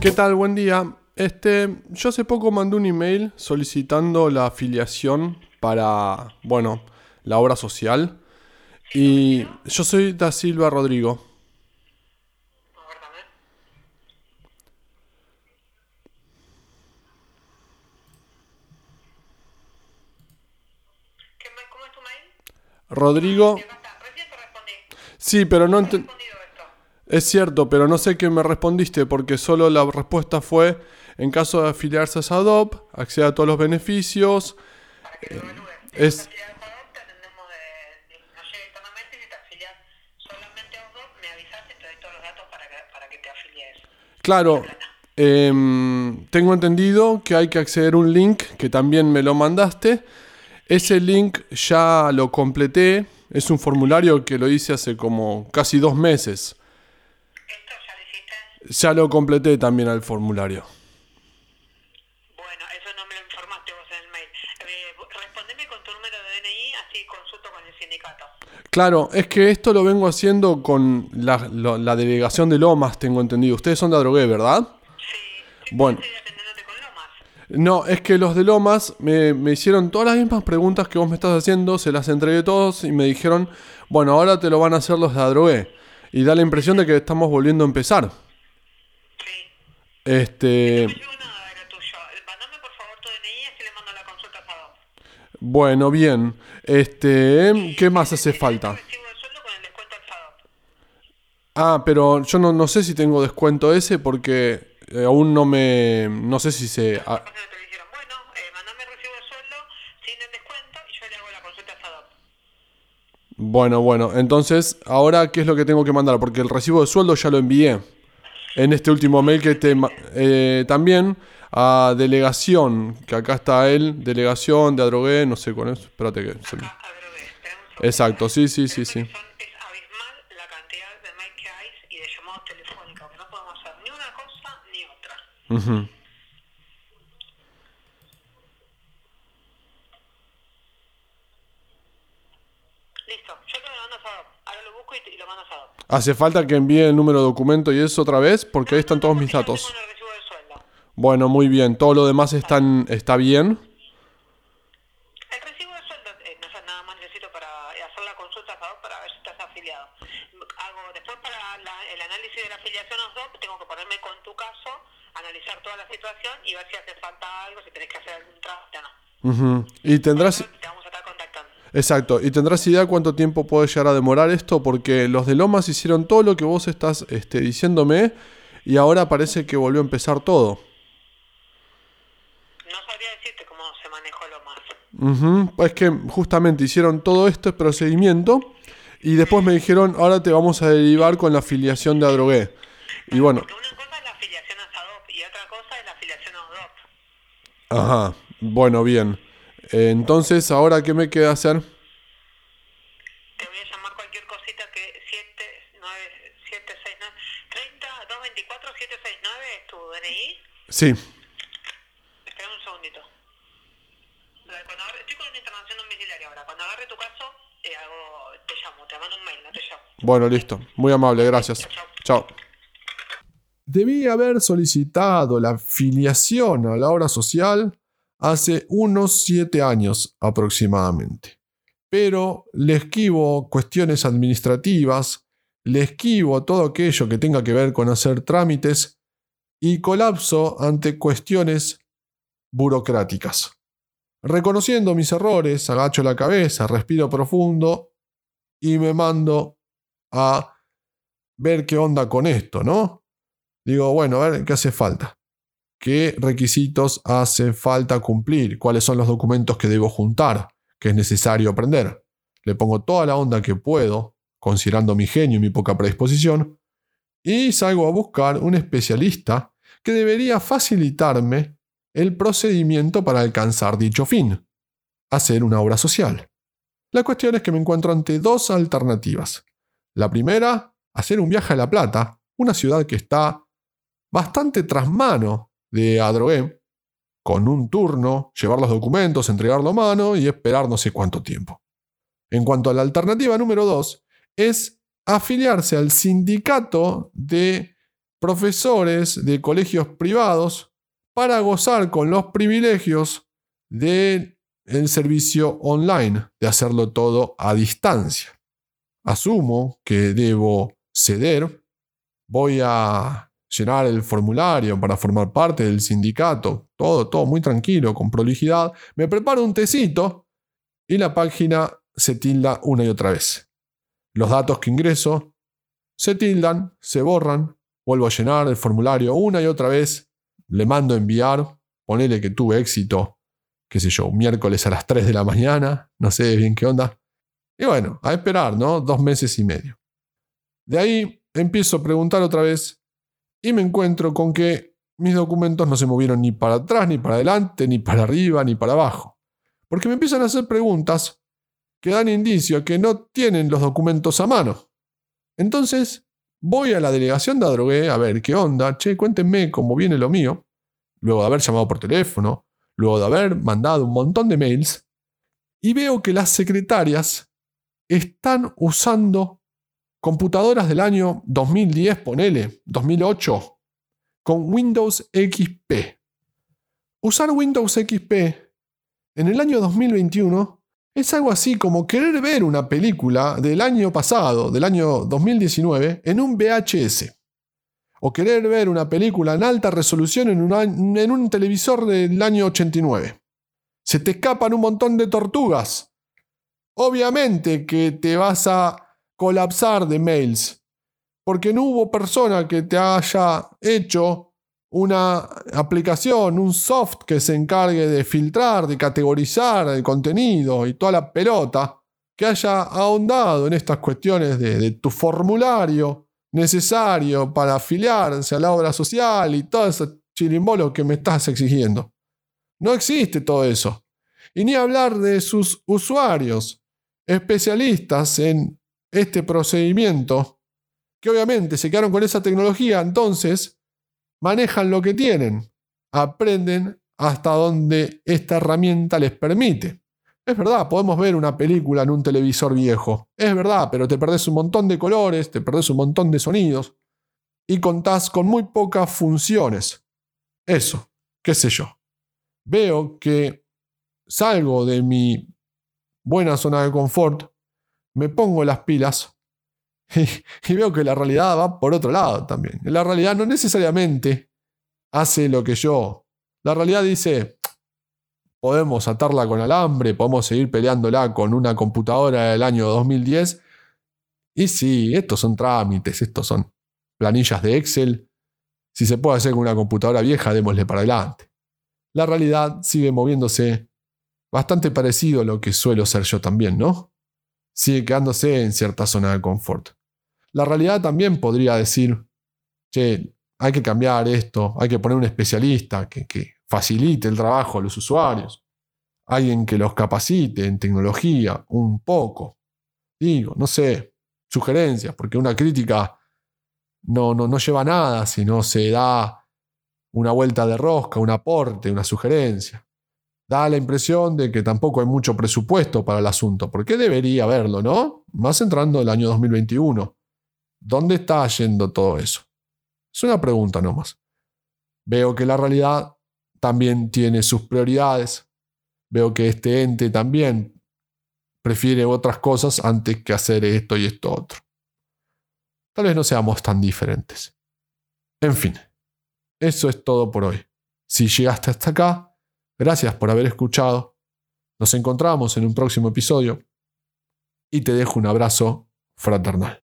¿Qué tal? Buen día. Este, yo hace poco mandé un email solicitando la afiliación para, bueno, la obra social. Y yo soy Da Silva Rodrigo. A ver, dame. ¿Qué ma- ¿Cómo es tu mail? Rodrigo. Sí, pero no No Es cierto, pero no sé qué me respondiste porque solo la respuesta fue en caso de afiliarse a SADOP, acceda a todos los beneficios. Si es-. Claro, em, tengo entendido que hay que acceder a un link que también me lo mandaste. Ese link ya lo completé. Es un formulario que lo hice hace como casi dos meses. ¿Esto ya lo hiciste? Ya lo completé también al formulario. Bueno, eso no me lo informaste vos en el mail. Eh, respondeme con tu número de DNI, así consulto con el sindicato. Claro, es que esto lo vengo haciendo con la, delegación de Lomas, tengo entendido. Ustedes son de Adrogué, ¿verdad? Sí, sí Bueno. No, es que los de Lomas me, me hicieron todas las mismas preguntas que vos me estás haciendo, se las entregué todos y me dijeron, bueno, ahora te lo van a hacer los de Adrogué. Y da la impresión de que estamos volviendo a empezar. Este, No me llegó nada de lo tuyo. Mandame por favor tu DNI, así le mando la consulta a SADOP. bueno, bien. Este, ¿qué más hace falta? Ah, pero yo no, no sé si tengo descuento ese porque eh, aún no me... No sé si se... ah. Bueno, bueno, entonces, ahora, ¿qué es lo que tengo que mandar? Porque el recibo de sueldo ya lo envié. En este último mail que te... eh, también a delegación, que acá está él, delegación de Adrogué, no sé cuál es. Espérate que... se segundo. Exacto, sí, sí, sí, sí. Son- es abismal la cantidad de mail que hay y de llamados telefónicos, que no podemos hacer ni una cosa ni otra. Ujú. Listo, yo te lo mando a SADOP. Ahora lo busco y, y lo mando a SADOP. ¿Hace falta que envíe el número de documento y eso otra vez? Porque ahí están todos mis datos. Bueno, muy bien. Todo lo demás están, está bien. El recibo de sueldo, eh, no sé, nada más necesito para hacer la consulta a para ver si estás afiliado. Hago, después para la- el análisis de la afiliación a SADOP, tengo que ponerme con tu caso, analizar toda la situación y ver si hace falta algo, si tenés que hacer algún trámite o no. Y tendrás... Te vamos a estar contactando. Exacto. ¿Y tendrás idea cuánto tiempo puede llegar a demorar esto? Porque los de Lomas hicieron todo lo que vos estás este, diciéndome y ahora parece que volvió a empezar todo. No sabría decirte cómo se manejó lo más. Ujú. Es que justamente hicieron todo este procedimiento y después me dijeron, ahora te vamos a derivar con la afiliación de Adrogué. Y bueno, Porque una cosa es la afiliación a SADOP y otra cosa es la afiliación a ODOP. ajá, bueno, bien. Eh, Entonces, ¿ahora qué me queda hacer? Te voy a llamar cualquier cosita que 79, 769, 30, 224, 769 es tu DNI. Sí, Espera un segundito. Cuando agarre- estoy con una internación domiciliaria ahora. Cuando agarre tu caso, eh, hago, te llamo, te mando un mail, no te llamo. bueno, listo. Muy amable, gracias. Chao. Debí haber solicitado la afiliación a la obra social hace unos siete años aproximadamente. Pero le esquivo cuestiones administrativas, le esquivo todo aquello que tenga que ver con hacer trámites y colapso ante cuestiones burocráticas. Reconociendo mis errores, agacho la cabeza, respiro profundo y me mando a ver qué onda con esto, ¿no? Digo, bueno, a ver qué hace falta. ¿Qué requisitos hace falta cumplir? ¿Cuáles son los documentos que debo juntar? ¿Qué es necesario aprender? Le pongo toda la onda que puedo, considerando mi genio y mi poca predisposición, y salgo a buscar un especialista que debería facilitarme el procedimiento para alcanzar dicho fin, hacer una obra social. La cuestión es que me encuentro ante dos alternativas. La primera, hacer un viaje a La Plata, una ciudad que está bastante tras mano de Adrogué, con un turno, llevar los documentos, entregarlo a mano y esperar no sé cuánto tiempo. En cuanto a la alternativa número dos, es afiliarse al sindicato de profesores de colegios privados para gozar con los privilegios del servicio online, de hacerlo todo a distancia. Asumo que debo ceder, voy a llenar el formulario para formar parte del sindicato, todo, todo muy tranquilo, con prolijidad, me preparo un tecito y la página se tilda una y otra vez. Los datos que ingreso se tildan, se borran, vuelvo a llenar el formulario una y otra vez, le mando a enviar, ponele que tuve éxito, qué sé yo, miércoles a las 3 de la mañana, no sé bien qué onda. Y bueno, a esperar, ¿no? Dos meses y medio. De ahí empiezo a preguntar otra vez y me encuentro con que mis documentos no se movieron ni para atrás, ni para adelante, ni para arriba, ni para abajo. Porque me empiezan a hacer preguntas que dan indicio que no tienen los documentos a mano. Entonces, voy a la delegación de Adrogué a ver qué onda, che, cuéntenme cómo viene lo mío, luego de haber llamado por teléfono, luego de haber mandado un montón de mails, y veo que las secretarias están usando computadoras del año 2010, ponele, 2008, con Windows XP. Usar Windows XP en el año 2021 es algo así como querer ver una película del año pasado, del año 2019, en un VHS. O querer ver una película en alta resolución en, en un televisor del año 89. Se te escapan un montón de tortugas. Obviamente que te vas a colapsar de mails. Porque no hubo persona que te haya hecho una aplicación, un soft que se encargue de filtrar, de categorizar el contenido y toda la pelota, que haya ahondado en estas cuestiones de, tu formulario necesario para afiliarse a la obra social y todo ese chirimbolo que me estás exigiendo. No existe todo eso. Y ni hablar de sus usuarios, especialistas en este procedimiento, que obviamente se quedaron con esa tecnología, entonces manejan lo que tienen, aprenden hasta donde esta herramienta les permite. Es verdad, podemos ver una película en un televisor viejo. Es verdad, pero te perdés un montón de colores, te perdés un montón de sonidos y contás con muy pocas funciones. Eso, qué sé yo. Veo que salgo de mi buena zona de confort, me pongo las pilas Y, veo que la realidad va por otro lado también. La realidad no necesariamente hace lo que yo. La realidad dice, podemos atarla con alambre, podemos seguir peleándola con una computadora del año 2010. Y sí, estos son trámites, estos son planillas de Excel. Si se puede hacer con una computadora vieja, démosle para adelante. La realidad sigue moviéndose bastante parecido a lo que suelo ser yo también, ¿no? Sigue quedándose en cierta zona de confort. La realidad también podría decir, che, hay que cambiar esto, hay que poner un especialista que, facilite el trabajo a los usuarios, alguien que los capacite en tecnología un poco. Digo, no sé, sugerencias, porque una crítica no, no, no lleva nada si no se da una vuelta de rosca, un aporte, una sugerencia. Da la impresión de que tampoco hay mucho presupuesto para el asunto, porque debería haberlo, ¿no? Más entrando el año 2021. ¿Dónde está yendo todo eso? Es una pregunta nomás. Veo que la realidad también tiene sus prioridades. Veo que este ente también prefiere otras cosas antes que hacer esto y esto otro. Tal vez no seamos tan diferentes. En fin, eso es todo por hoy. Si llegaste hasta acá, gracias por haber escuchado. Nos encontramos en un próximo episodio y te dejo un abrazo fraternal.